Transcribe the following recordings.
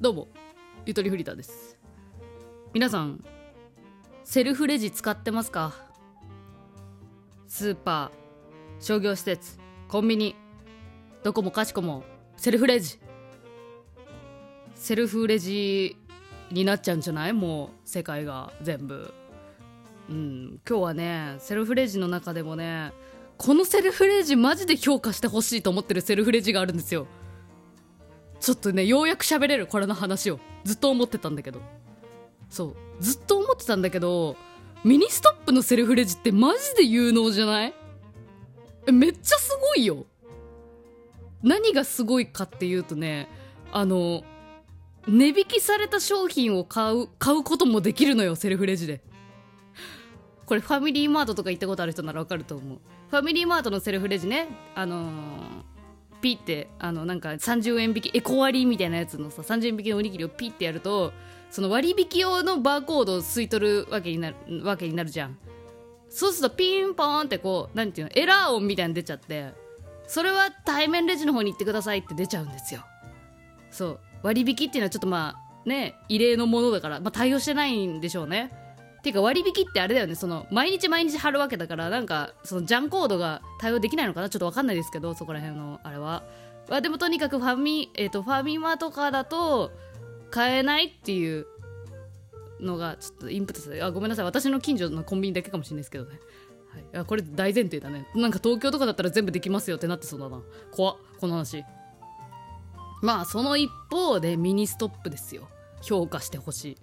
どうもゆとりフリーターです。皆さんセルフレジ使ってますか？スーパー商業施設コンビニどこもかしこもセルフレジ。セルフレジになっちゃうんじゃない？もう世界が全部。うん今日はねセルフレジの中でもねこのセルフレジマジで評価してほしいと思ってるセルフレジがあるんですよ。ちょっとねようやく喋れるこれの話をずっと思ってたんだけど。そう。ずっと思ってたんだけどミニストップのセルフレジってマジで有能じゃない？めっちゃすごいよ。何がすごいかっていうとねあの値引きされた商品を買う買うこともできるのよセルフレジで。これファミリーマートとか行ったことある人ならわかると思う。ファミリーマートのセルフレジねあのーピッてあのなんか30円引きエコ割みたいなやつのさ30円引きのおにぎりをピッてやるとその割引用のバーコードを吸い取るわけになるわけになるじゃん。そうするとピンポーンってこうなんていうのエラー音みたいに出ちゃってそれは対面レジの方に行ってくださいって出ちゃうんですよ。そう。割引っていうのはちょっとまあね異例のものだから、まあ、対応してないんでしょうね。ていうか割引ってあれだよね。その毎日毎日貼るわけだからなんかそのジャンコードが対応できないのかな？ちょっとわかんないですけどそこら辺のあれは、まあ、でもとにかくファミ、えー、とファミマとかだと買えないっていうのがちょっとインプットされあごめんなさい。私の近所のコンビニだけかもしれないですけどね、はい、あこれ大前提だね。なんか東京とかだったら全部できますよってなってそうだな。怖っ。この話。まあその一方でミニストップですよ。評価してほしい。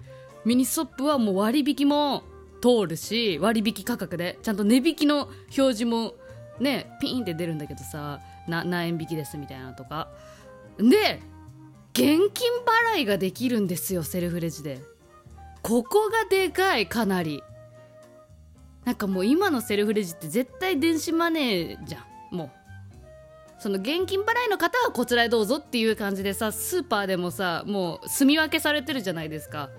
ミニストップはもう割引も通るし割引価格で。ちゃんと値引きの表示もねピンって出るんだけどさ何円引きですみたいなとか。で現金払いができるんですよセルフレジで。ここがでかいかなり。なんかもう今のセルフレジって絶対電子マネーじゃん。もう。その現金払いの方はこちらへどうぞっていう感じでさスーパーでもさもう住み分けされてるじゃないですか。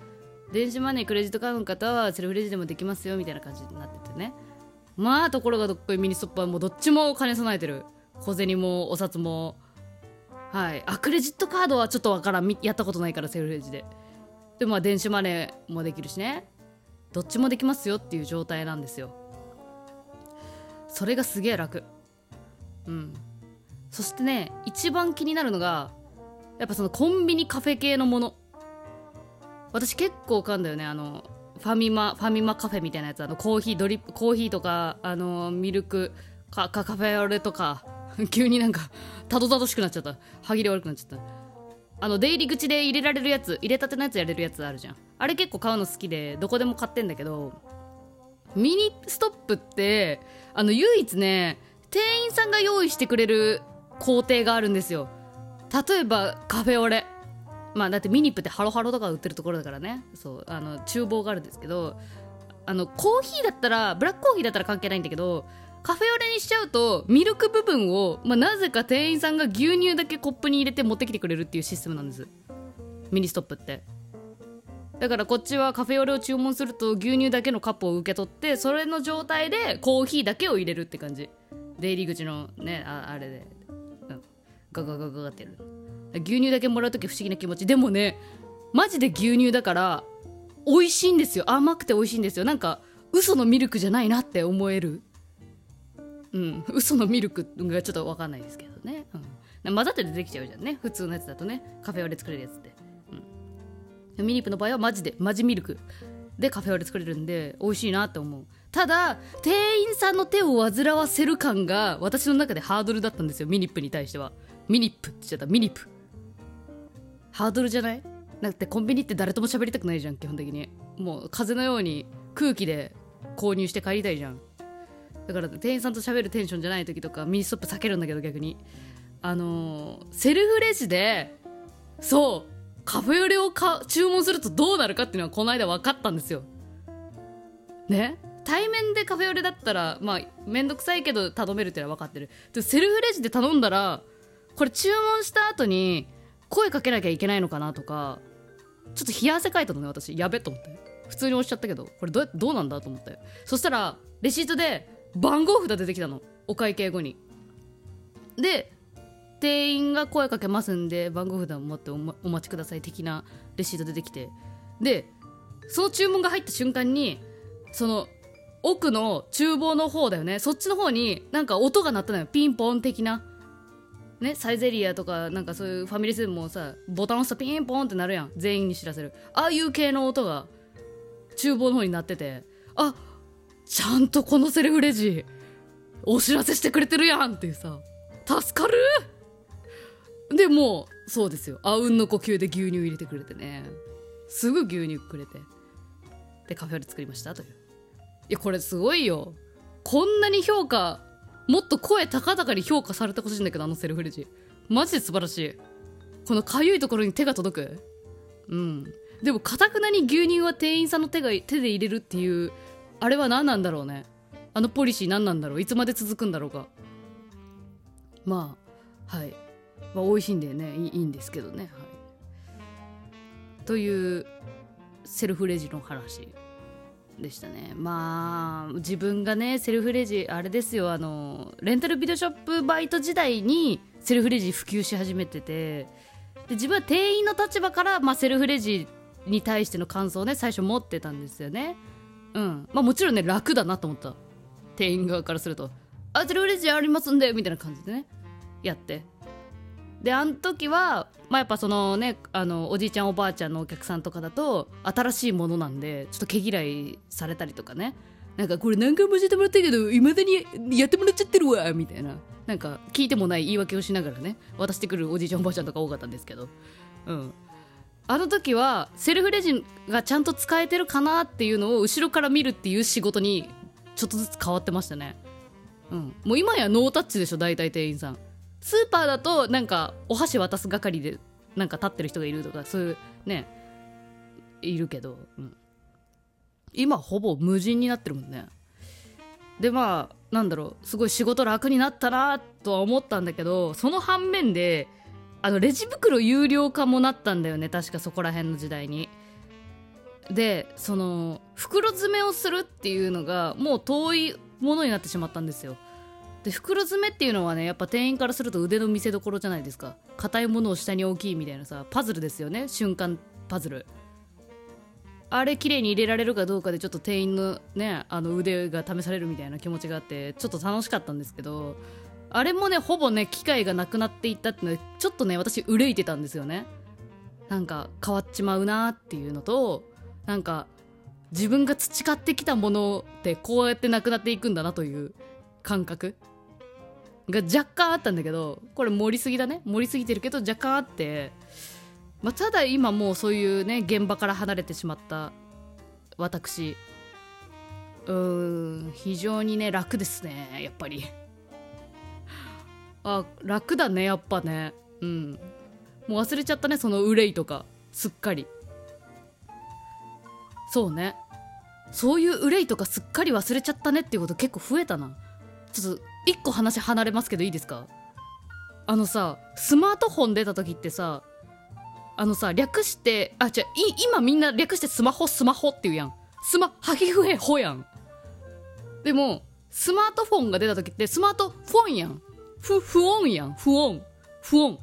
電子マネークレジットカードの方はセルフレジでもできますよみたいな感じになっててね。まあところがどっこいミニストップはもうどっちも兼ね備えてる。小銭もお札も。はい。あクレジットカードはちょっとわからん。やったことないからセルフレジで。でもまあ電子マネーもできるしね。どっちもできますよっていう状態なんですよ。それがすげえ楽。うん。そしてね一番気になるのがやっぱそのコンビニカフェ系のもの。私結構買うんだよね。あのファミマファミマカフェみたいなやつ。あのコーヒードリップコーヒーとかあのミルクカカフェオレとか。急になんかたどたどしくなっちゃった。歯切れ悪くなっちゃった。あの出入り口で入れられるやつ入れたてのやつやれるやつあるじゃん。あれ結構買うの好きでどこでも買ってんだけどミニストップってあの唯一ね店員さんが用意してくれる工程があるんですよ。例えばカフェオレ。まあだってミニップってハロハロとか売ってるところだからね。そうあの厨房があるんですけどあのコーヒーだったらブラックコーヒーだったら関係ないんだけどカフェオレにしちゃうとミルク部分を、まあ、なぜか店員さんが牛乳だけコップに入れて持ってきてくれるっていうシステムなんです。ミニストップって。だからこっちはカフェオレを注文すると牛乳だけのカップを受け取ってそれの状態でコーヒーだけを入れるって感じ。出入り口のねああれで、うん、ガガガガガってやる。牛乳だけもらう時不思議な気持ち。でもねマジで牛乳だから美味しいんですよ。甘くて美味しいんですよ。なんか嘘のミルクじゃないなって思える。うん。嘘のミルクがちょっと分かんないですけどね、うん、混ざって出てきちゃうじゃんね。普通のやつだとね。カフェオレ作れるやつって、うん、ミニップの場合はマジでマジミルクでカフェオレ作れるんで美味しいなって思う。ただ店員さんの手を煩わせる感が私の中でハードルだったんですよ。ミニップに対しては。ミニップって言っちゃった。ミニップ。ハードルじゃない？だってコンビニって誰とも喋りたくないじゃん基本的に。もう風のように空気で購入して帰りたいじゃん。だから店員さんと喋るテンションじゃない時とかミニストップ避けるんだけど逆に。あのー、セルフレジでそうカフェオレをか注文するとどうなるかっていうのはこの間分かったんですよ。ね？対面でカフェオレだったらまあ面倒くさいけど頼めるっていうのは分かってる。でセルフレジで頼んだらこれ注文した後に声かけなきゃいけないのかなとかちょっと冷や汗かいたのね私。やべと思って。普通に押しちゃったけどこれどうどうなんだと思って。そしたらレシートで番号札出てきたの。お会計後に。で店員が声かけますんで番号札を持ってお,、ま、お待ちください的なレシート出てきて。でその注文が入った瞬間にその奥の厨房の方だよね。そっちの方になんか音が鳴ったのよ。ピンポン的な。ねサイゼリアとかなんかそういうファミレスでもさボタン押すとピンポンってなるやん。全員に知らせる。ああいう系の音が厨房の方になっててあちゃんとこのセルフレジお知らせしてくれてるやんっていうさ助かる？でもうそうですよ。あうんの呼吸で牛乳入れてくれてね。すぐ牛乳くれて。でカフェオレ作りましたという。いやこれすごいよ。こんなに評価もっと声高々に評価されてほしいんだけどあのセルフレジ。マジで素晴らしい。このかゆいところに手が届く。うん。でもかたくなに牛乳は店員さんの手が手で入れるっていうあれは何なんだろうね。あのポリシー何なんだろう。いつまで続くんだろうか。まあはい。まあ美味しいんでね。いいんですけどね。はい。というセルフレジの話。でしたね。まあ自分がねセルフレジあれですよあのレンタルビデオショップバイト時代にセルフレジ普及し始めててで自分は店員の立場から、まあ、セルフレジに対しての感想をね最初持ってたんですよね。うん。まあもちろんね楽だなと思った。店員側からすると「あセルフレジありますんで」みたいな感じでねやって。であの時はまあやっぱそのねあのおじいちゃんおばあちゃんのお客さんとかだと新しいものなんでちょっと毛嫌いされたりとかね。なんかこれ何回も教えてもらったけどいまだにやってもらっちゃってるわみたいな。なんか聞いてもない言い訳をしながらね渡してくるおじいちゃんおばあちゃんとか多かったんですけど。うん。あの時はセルフレジがちゃんと使えてるかなっていうのを後ろから見るっていう仕事にちょっとずつ変わってましたね。うん。もう今やノータッチでしょ大体店員さん。スーパーだとなんかお箸渡す係でなんか立ってる人がいるとかそういうねいるけど、うん、今ほぼ無人になってるもんね。でまあなんだろうすごい仕事楽になったなとは思ったんだけどその反面であのレジ袋有料化もなったんだよね確かそこら辺の時代に。でその袋詰めをするっていうのがもう遠いものになってしまったんですよ。で袋詰めっていうのはねやっぱ店員からすると腕の見せ所じゃないですか。硬いものを下に大きいみたいなさパズルですよね。瞬間パズル。あれ綺麗に入れられるかどうかでちょっと店員のねあの腕が試されるみたいな気持ちがあってちょっと楽しかったんですけどあれもねほぼね機会がなくなっていったっていうのでちょっとね私憂いてたんですよね。なんか変わっちまうなっていうのとなんか自分が培ってきたものってこうやってなくなっていくんだなという感覚。が若干あったんだけどこれ盛りすぎだね。盛りすぎてるけど若干あって、まあ、ただ今もうそういうね現場から離れてしまった私。うーん非常にね楽ですねやっぱり。あ楽だねやっぱね。うん。もう忘れちゃったねその憂いとか。すっかり。そうね。そういう憂いとかすっかり忘れちゃったねっていうこと結構増えたな。ちょっと一個話離れますけどいいですか？あのさスマートフォン出た時ってさあのさ略してあ違う今みんな略してスマホスマホって言うやん。スマハギフヘホやん。でもスマートフォンが出た時ってスマートフォンやん。フ不音やん。不音。不音。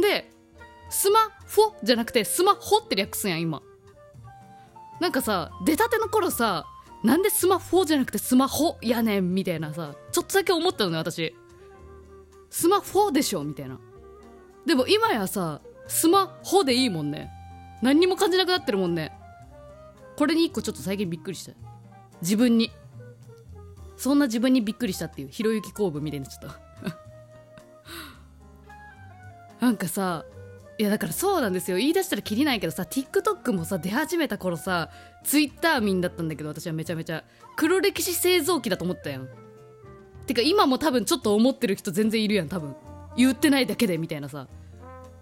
でスマホじゃなくてスマホって略すんやん今。なんかさ出たての頃さなんでスマホじゃなくてスマホやねんみたいなさちょっとだけ思ったのね私。スマホでしょみたいな。でも今やさスマホでいいもんね。何にも感じなくなってるもんね。これに一個ちょっと最近びっくりした。自分に。そんな自分にびっくりしたっていうひろゆき公文みたいになっちゃった。なんかさいやだからそうなんですよ。言い出したらきりないけどさ TikTok もさ出始めた頃さ Twitter 民だったんだけど私はめちゃめちゃ。黒歴史製造機だと思ったやん。てか今も多分ちょっと思ってる人全然いるやん多分。言ってないだけでみたいなさ。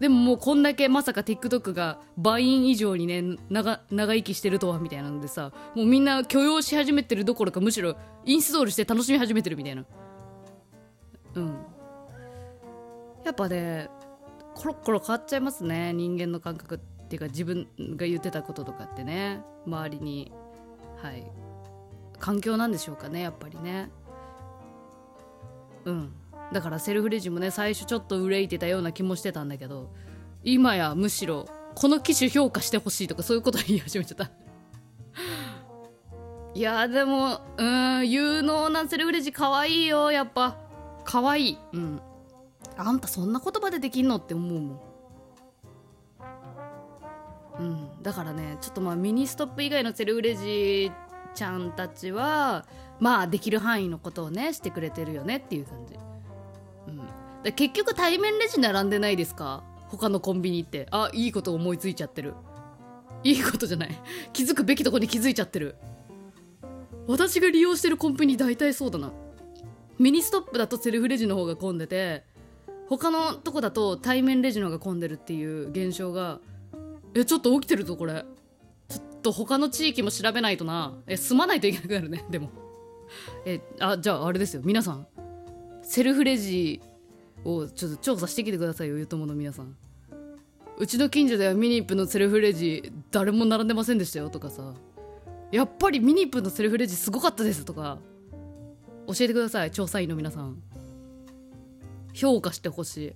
でももうこんだけまさか TikTok が倍以上にね長長生きしてるとはみたいなのでさ。もうみんな許容し始めてるどころかむしろインストールして楽しみ始めてるみたいな。うん。やっぱねコロコロ変わっちゃいますね。人間の感覚っていうか自分が言ってたこととかってね。周りに。はい。環境なんでしょうかね。やっぱりね。うん。だからセルフレジもね最初ちょっと憂いてたような気もしてたんだけど今やむしろこの機種評価してほしいとかそういうこと言い始めちゃった。いやでもうん有能なセルフレジかわいいよやっぱ。かわいい。うん。あんたそんな言葉でできんのって思うもん。うん。だからねちょっとまあミニストップ以外のセルフレジちゃんたちはまあできる範囲のことをねしてくれてるよねっていう感じ、うん、で結局対面レジ並んでないですか？他のコンビニって。あいいこと思いついちゃってる。いいことじゃない。気づくべきとこに気づいちゃってる。私が利用してるコンビニ大体そうだな。ミニストップだとセルフレジの方が混んでて他のとこだと対面レジのが混んでるっていう現象がえちょっと起きてるぞこれ。ちょっと他の地域も調べないとな。え住まないといけなくなるね。でも。えあじゃああれですよ。皆さんセルフレジをちょっと調査してきてくださいよゆともの皆さん。うちの近所ではミニップのセルフレジ誰も並んでませんでしたよとかさ。やっぱりミニップのセルフレジすごかったですとか。教えてください調査員の皆さん。評価してほしい。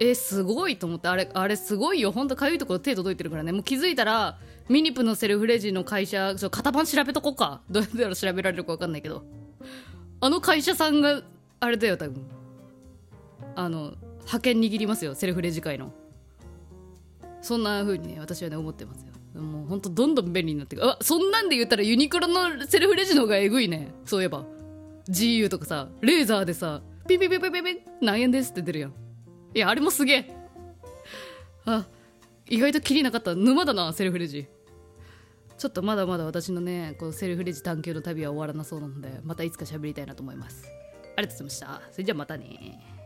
えすごいと思って。あれあれすごいよ。ほんとかゆいところ手届いてるからね。もう気づいたらミニプのセルフレジの会社ちょ型番調べとこうか。どうやったら調べられるか分かんないけど。あの会社さんがあれだよ多分。あの派遣握りますよセルフレジ会の。そんな風にね私はね思ってますよ。もうほんとどんどん便利になってく。あそんなんで言ったらユニクロのセルフレジの方がえぐいね。そういえば。GU とかさレーザーでさピピピピピピ何円ですって出るやんいやあれもすげえあ意外とキリなかった沼だなセルフレジちょっとまだまだ私のねこのセルフレジ探求の旅は終わらなそうなのでまたいつか喋りたいなと思いますありがとうございましたそれじゃあまたね